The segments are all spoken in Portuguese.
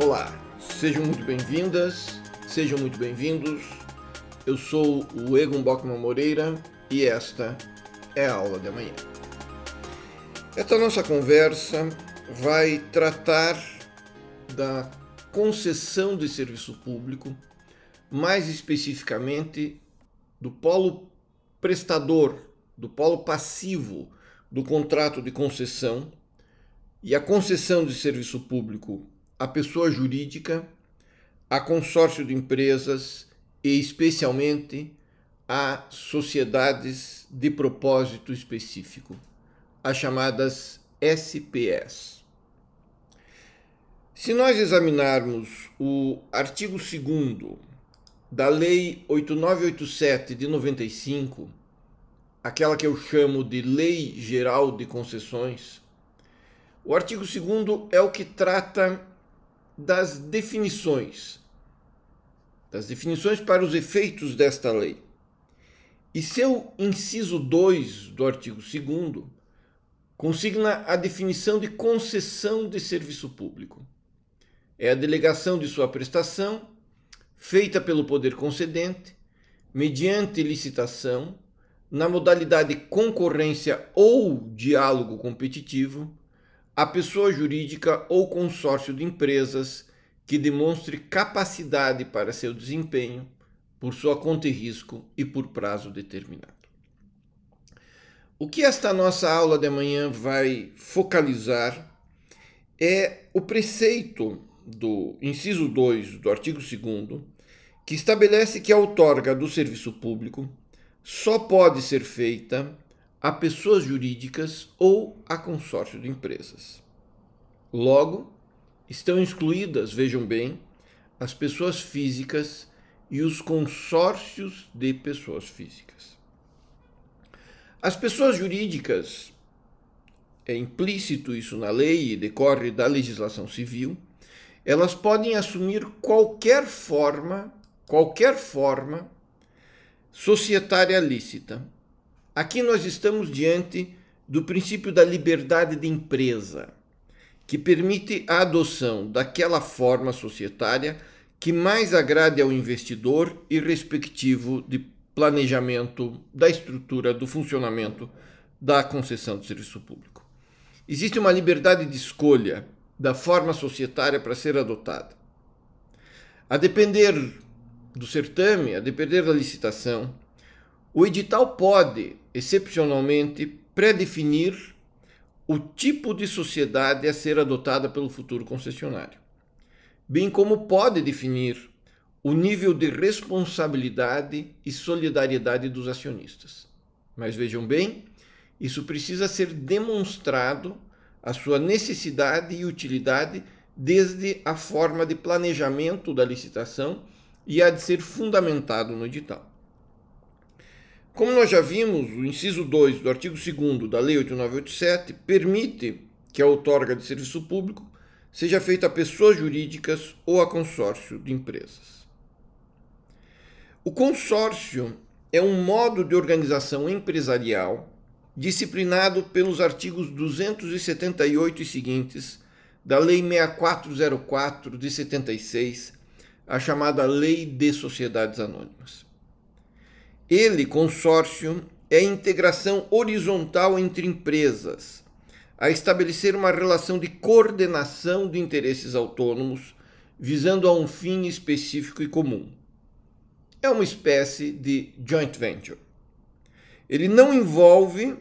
Olá, sejam muito bem-vindas, sejam muito bem-vindos. Eu sou o Egon Bockman Moreira e esta é a aula de amanhã. Esta nossa conversa vai tratar da concessão de serviço público, mais especificamente do polo prestador, do polo passivo do contrato de concessão e a concessão de serviço público à pessoa jurídica, a consórcio de empresas e, especialmente, a sociedades de propósito específico, as chamadas SPS. Se nós examinarmos o artigo 2 da Lei 8987 de 95, aquela que eu chamo de Lei Geral de Concessões, o artigo 2 é o que trata das definições, das definições para os efeitos desta lei. E seu inciso 2 do artigo 2 consigna a definição de concessão de serviço público. É a delegação de sua prestação, feita pelo poder concedente, mediante licitação, na modalidade concorrência ou diálogo competitivo, a pessoa jurídica ou consórcio de empresas que demonstre capacidade para seu desempenho por sua conta e risco e por prazo determinado. O que esta nossa aula de amanhã vai focalizar é o preceito do inciso 2 do artigo 2 que estabelece que a outorga do serviço público só pode ser feita a pessoas jurídicas ou a consórcio de empresas. Logo, estão excluídas, vejam bem, as pessoas físicas e os consórcios de pessoas físicas. As pessoas jurídicas, é implícito isso na lei e decorre da legislação civil, elas podem assumir qualquer forma, qualquer forma societária lícita, Aqui nós estamos diante do princípio da liberdade de empresa, que permite a adoção daquela forma societária que mais agrade ao investidor e respectivo de planejamento da estrutura do funcionamento da concessão de serviço público. Existe uma liberdade de escolha da forma societária para ser adotada. A depender do certame, a depender da licitação, o edital pode, excepcionalmente, predefinir o tipo de sociedade a ser adotada pelo futuro concessionário, bem como pode definir o nível de responsabilidade e solidariedade dos acionistas. Mas vejam bem, isso precisa ser demonstrado a sua necessidade e utilidade desde a forma de planejamento da licitação e há de ser fundamentado no edital. Como nós já vimos, o inciso 2 do artigo 2 da Lei 8987 permite que a outorga de serviço público seja feita a pessoas jurídicas ou a consórcio de empresas. O consórcio é um modo de organização empresarial disciplinado pelos artigos 278 e seguintes da Lei 6404 de 76, a chamada Lei de Sociedades Anônimas. Ele, consórcio, é a integração horizontal entre empresas, a estabelecer uma relação de coordenação de interesses autônomos, visando a um fim específico e comum. É uma espécie de joint venture. Ele não envolve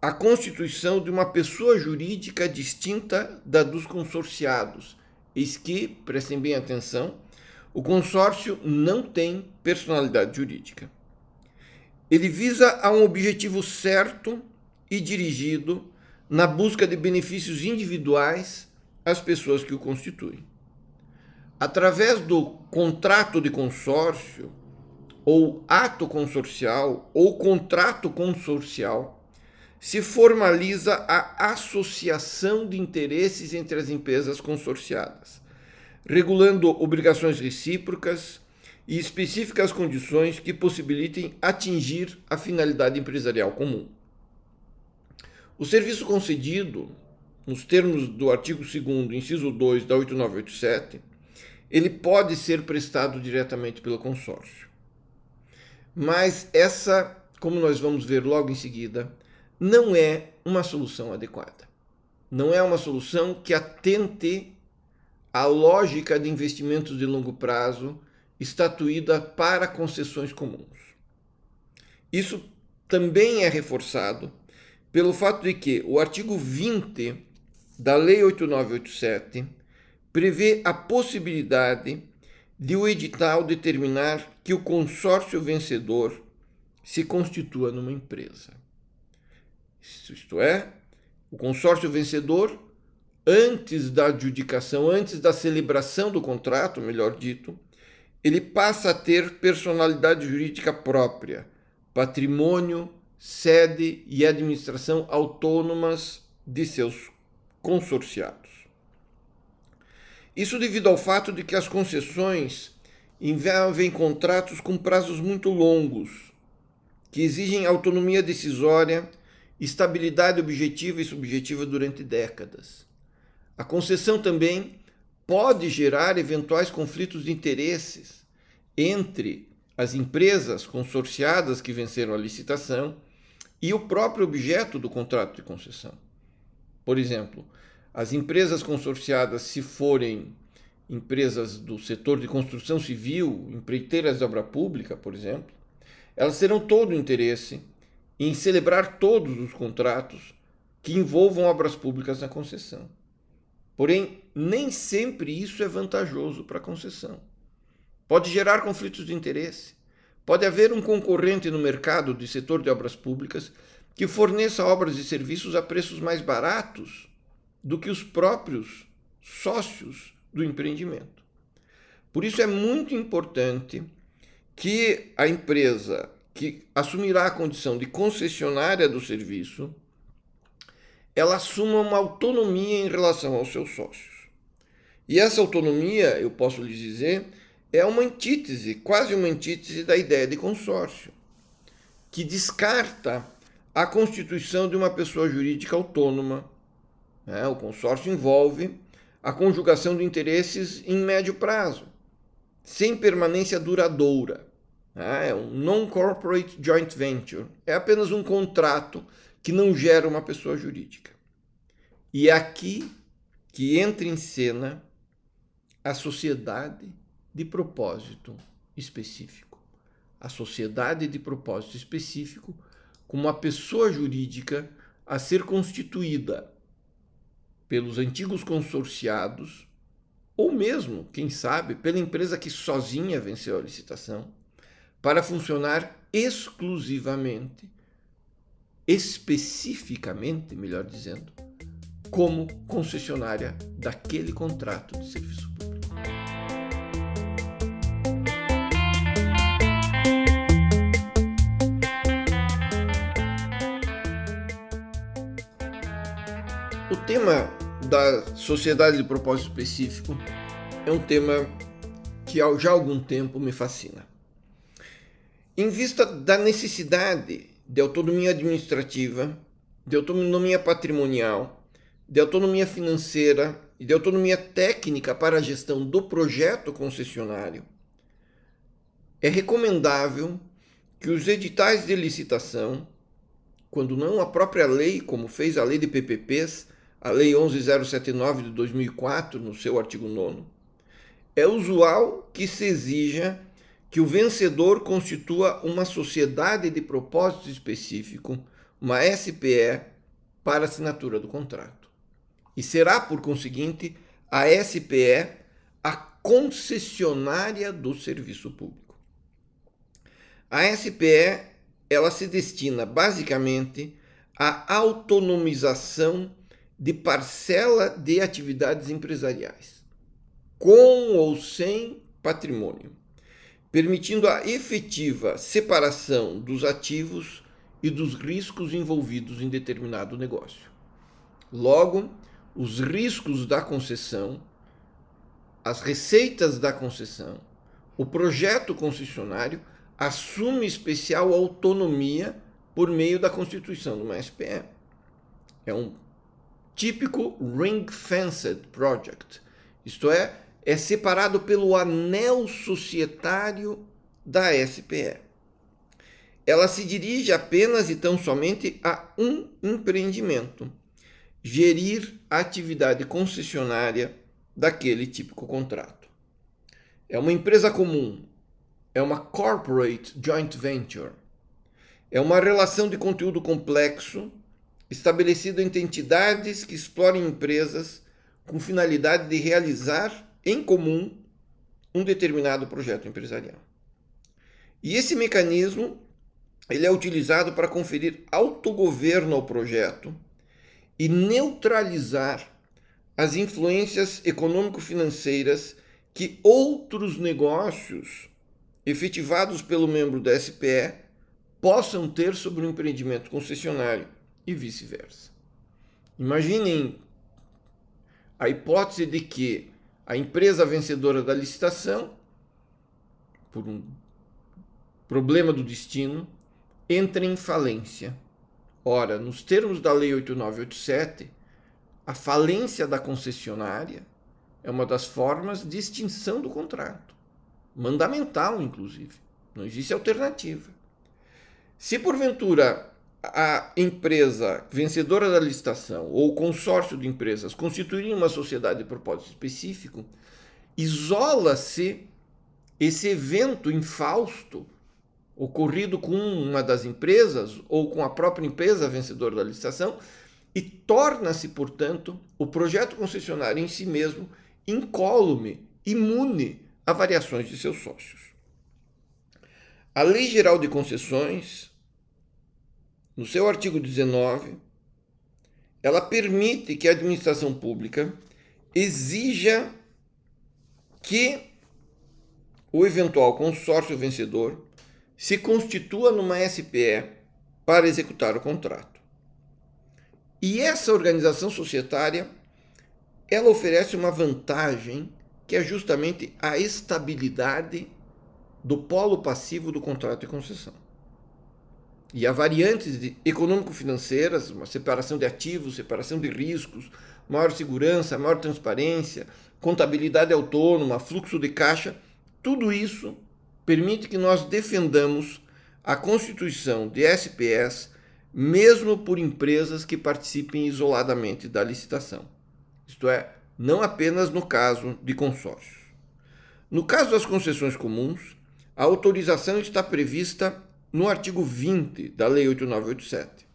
a constituição de uma pessoa jurídica distinta da dos consorciados. Eis que, prestem bem atenção, o consórcio não tem personalidade jurídica. Ele visa a um objetivo certo e dirigido na busca de benefícios individuais às pessoas que o constituem. Através do contrato de consórcio, ou ato consorcial, ou contrato consorcial, se formaliza a associação de interesses entre as empresas consorciadas regulando obrigações recíprocas e específicas condições que possibilitem atingir a finalidade empresarial comum. O serviço concedido nos termos do artigo 2 inciso 2 da 8987, ele pode ser prestado diretamente pelo consórcio. Mas essa, como nós vamos ver logo em seguida, não é uma solução adequada. Não é uma solução que atente à lógica de investimentos de longo prazo estatuída para concessões comuns. Isso também é reforçado pelo fato de que o artigo 20 da Lei 8987 prevê a possibilidade de o edital determinar que o consórcio vencedor se constitua numa empresa. Isto é, o consórcio vencedor, antes da adjudicação, antes da celebração do contrato, melhor dito, ele passa a ter personalidade jurídica própria, patrimônio, sede e administração autônomas de seus consorciados. Isso devido ao fato de que as concessões envolvem contratos com prazos muito longos, que exigem autonomia decisória, estabilidade objetiva e subjetiva durante décadas. A concessão também pode gerar eventuais conflitos de interesses entre as empresas consorciadas que venceram a licitação e o próprio objeto do contrato de concessão. Por exemplo, as empresas consorciadas, se forem empresas do setor de construção civil, empreiteiras de obra pública, por exemplo, elas terão todo o interesse em celebrar todos os contratos que envolvam obras públicas na concessão. Porém, nem sempre isso é vantajoso para a concessão. Pode gerar conflitos de interesse. Pode haver um concorrente no mercado de setor de obras públicas que forneça obras e serviços a preços mais baratos do que os próprios sócios do empreendimento. Por isso é muito importante que a empresa que assumirá a condição de concessionária do serviço, ela assuma uma autonomia em relação aos seus sócios. E essa autonomia, eu posso lhes dizer, é uma antítese, quase uma antítese da ideia de consórcio, que descarta a constituição de uma pessoa jurídica autônoma. Né? O consórcio envolve a conjugação de interesses em médio prazo, sem permanência duradoura. Né? É um non-corporate joint venture. É apenas um contrato que não gera uma pessoa jurídica. E é aqui que entra em cena a sociedade de propósito específico. A sociedade de propósito específico como uma pessoa jurídica a ser constituída pelos antigos consorciados, ou mesmo, quem sabe, pela empresa que sozinha venceu a licitação, para funcionar exclusivamente, especificamente, melhor dizendo, como concessionária daquele contrato de serviço público. O tema da sociedade de propósito específico é um tema que já há algum tempo me fascina. Em vista da necessidade de autonomia administrativa, de autonomia patrimonial, de autonomia financeira e de autonomia técnica para a gestão do projeto concessionário, é recomendável que os editais de licitação, quando não a própria lei, como fez a lei de PPPs, a Lei 11079 de 2004, no seu artigo 9, é usual que se exija que o vencedor constitua uma sociedade de propósito específico, uma SPE, para assinatura do contrato. E será, por conseguinte, a SPE a concessionária do serviço público. A SPE ela se destina basicamente à autonomização de parcela de atividades empresariais, com ou sem patrimônio, permitindo a efetiva separação dos ativos e dos riscos envolvidos em determinado negócio. Logo, os riscos da concessão, as receitas da concessão, o projeto concessionário assume especial autonomia por meio da constituição de uma SPE. É um típico ring-fenced project, isto é, é separado pelo anel societário da SPE. Ela se dirige apenas e tão somente a um empreendimento, gerir a atividade concessionária daquele típico contrato. É uma empresa comum, é uma corporate joint venture, é uma relação de conteúdo complexo estabelecido entre entidades que explorem empresas com finalidade de realizar em comum um determinado projeto empresarial. E esse mecanismo ele é utilizado para conferir autogoverno ao projeto e neutralizar as influências econômico-financeiras que outros negócios efetivados pelo membro da SPE possam ter sobre o empreendimento concessionário e vice-versa. Imaginem a hipótese de que a empresa vencedora da licitação, por um problema do destino, entre em falência. Ora, nos termos da Lei 8987, a falência da concessionária é uma das formas de extinção do contrato. Mandamental, inclusive. Não existe alternativa. Se porventura a empresa vencedora da licitação ou consórcio de empresas constituírem uma sociedade de propósito específico, isola-se esse evento infausto ocorrido com uma das empresas ou com a própria empresa vencedora da licitação e torna-se, portanto, o projeto concessionário em si mesmo incólume, imune a variações de seus sócios. A Lei Geral de Concessões, no seu artigo 19, ela permite que a administração pública exija que o eventual consórcio vencedor se constitua numa SPE para executar o contrato. E essa organização societária, ela oferece uma vantagem que é justamente a estabilidade do polo passivo do contrato de concessão. E há variantes econômico-financeiras, uma separação de ativos, separação de riscos, maior segurança, maior transparência, contabilidade autônoma, fluxo de caixa, tudo isso permite que nós defendamos a constituição de SPS, mesmo por empresas que participem isoladamente da licitação. Isto é, não apenas no caso de consórcios. No caso das concessões comuns, a autorização está prevista no artigo 20 da Lei 8987,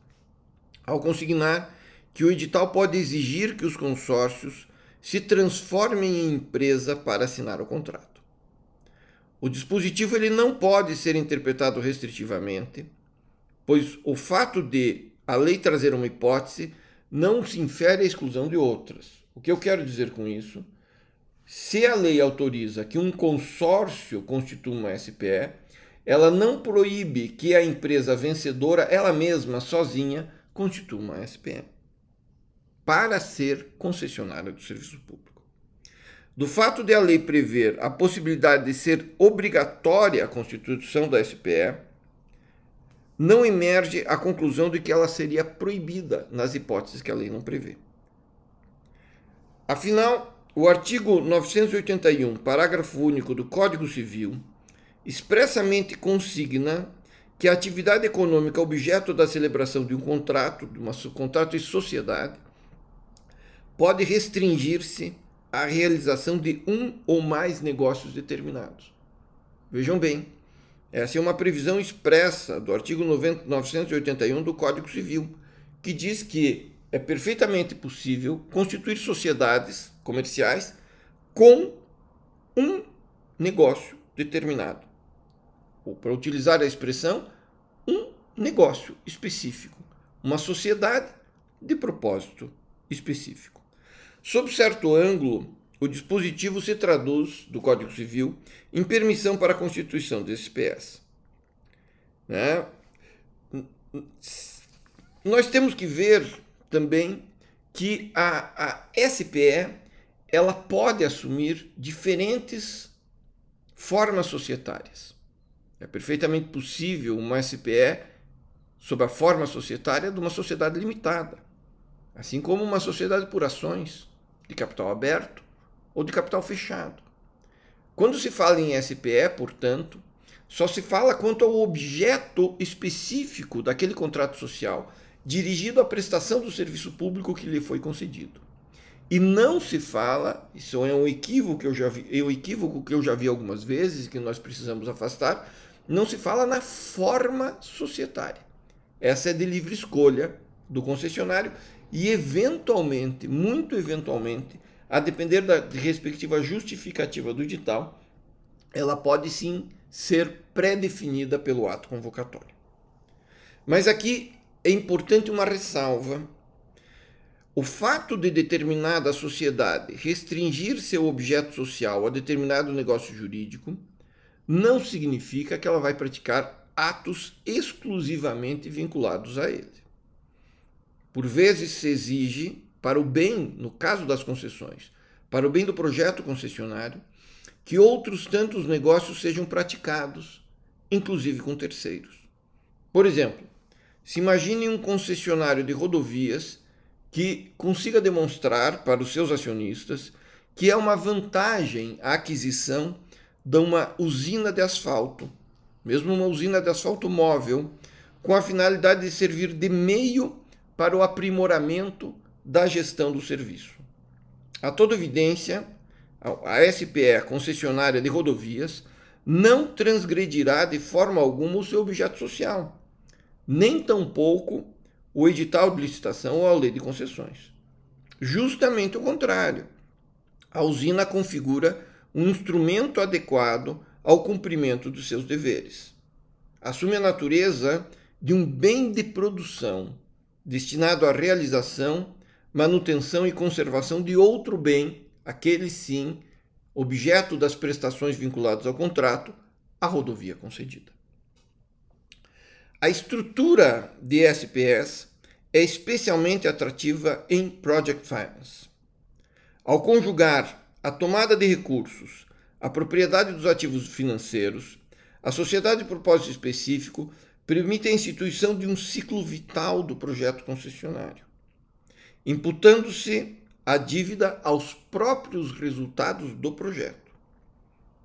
ao consignar que o edital pode exigir que os consórcios se transformem em empresa para assinar o contrato. O dispositivo ele não pode ser interpretado restritivamente, pois o fato de a lei trazer uma hipótese não se infere à exclusão de outras. O que eu quero dizer com isso? Se a lei autoriza que um consórcio constitua uma SPE, ela não proíbe que a empresa vencedora, ela mesma, sozinha, constitua uma SPE para ser concessionária do serviço público. Do fato de a lei prever a possibilidade de ser obrigatória a constituição da SPE, não emerge a conclusão de que ela seria proibida nas hipóteses que a lei não prevê. Afinal, o artigo 981, parágrafo único do Código Civil, expressamente consigna que a atividade econômica objeto da celebração de um contrato, de um contrato de sociedade, pode restringir-se a realização de um ou mais negócios determinados. Vejam bem, essa é uma previsão expressa do artigo 981 do Código Civil, que diz que é perfeitamente possível constituir sociedades comerciais com um negócio determinado. Ou, para utilizar a expressão, um negócio específico, uma sociedade de propósito específico. Sob certo ângulo, o dispositivo se traduz, do Código Civil, em permissão para a constituição de SPS. Né? Nós temos que ver também que a, a SPE ela pode assumir diferentes formas societárias. É perfeitamente possível uma SPE sob a forma societária de uma sociedade limitada assim como uma sociedade por ações, de capital aberto ou de capital fechado. Quando se fala em SPE, portanto, só se fala quanto ao objeto específico daquele contrato social, dirigido à prestação do serviço público que lhe foi concedido. E não se fala, isso é um equívoco que eu já vi, é um equívoco que eu já vi algumas vezes que nós precisamos afastar, não se fala na forma societária. Essa é de livre escolha do concessionário e eventualmente, muito eventualmente, a depender da respectiva justificativa do edital, ela pode sim ser pré-definida pelo ato convocatório. Mas aqui é importante uma ressalva. O fato de determinada sociedade restringir seu objeto social a determinado negócio jurídico não significa que ela vai praticar atos exclusivamente vinculados a ele. Por vezes se exige, para o bem, no caso das concessões, para o bem do projeto concessionário, que outros tantos negócios sejam praticados, inclusive com terceiros. Por exemplo, se imagine um concessionário de rodovias que consiga demonstrar para os seus acionistas que é uma vantagem a aquisição de uma usina de asfalto, mesmo uma usina de asfalto móvel, com a finalidade de servir de meio para o aprimoramento da gestão do serviço. A toda evidência, a SPE, concessionária de rodovias, não transgredirá de forma alguma o seu objeto social, nem tampouco o edital de licitação ou a lei de concessões. Justamente o contrário. A usina configura um instrumento adequado ao cumprimento dos seus deveres. Assume a natureza de um bem de produção destinado à realização, manutenção e conservação de outro bem, aquele sim, objeto das prestações vinculadas ao contrato, a rodovia concedida. A estrutura de SPS é especialmente atrativa em Project Finance. Ao conjugar a tomada de recursos, a propriedade dos ativos financeiros, a sociedade de propósito específico permite a instituição de um ciclo vital do projeto concessionário, imputando-se a dívida aos próprios resultados do projeto.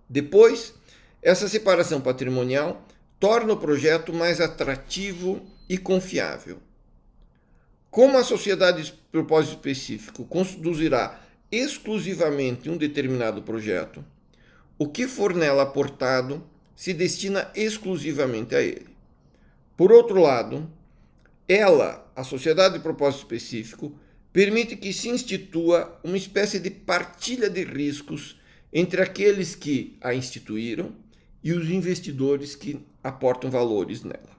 Depois, essa separação patrimonial torna o projeto mais atrativo e confiável. Como a sociedade de propósito específico conduzirá exclusivamente um determinado projeto, o que for nela aportado se destina exclusivamente a ele. Por outro lado, ela, a sociedade de propósito específico, permite que se institua uma espécie de partilha de riscos entre aqueles que a instituíram e os investidores que aportam valores nela.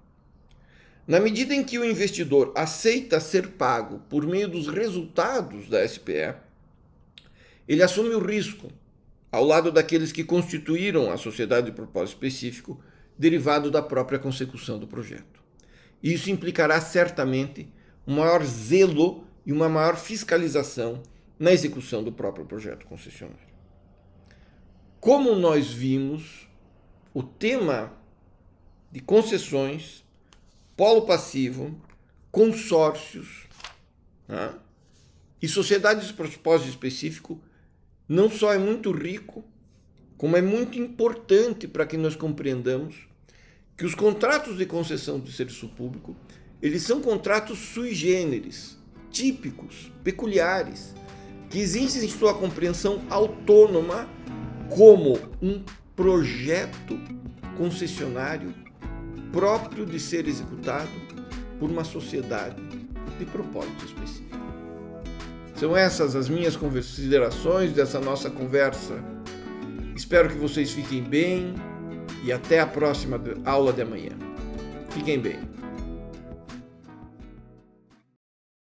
Na medida em que o investidor aceita ser pago por meio dos resultados da SPE, ele assume o risco, ao lado daqueles que constituíram a sociedade de propósito específico, derivado da própria consecução do projeto. Isso implicará certamente um maior zelo e uma maior fiscalização na execução do próprio projeto concessionário. Como nós vimos, o tema de concessões, polo passivo, consórcios né, e sociedades de propósito específico não só é muito rico, como é muito importante para que nós compreendamos que os contratos de concessão de serviço público, eles são contratos sui generis, típicos, peculiares, que existem em sua compreensão autônoma como um projeto concessionário próprio de ser executado por uma sociedade de propósito específico. São essas as minhas considerações dessa nossa conversa. Espero que vocês fiquem bem e até a próxima aula de amanhã. Fiquem bem.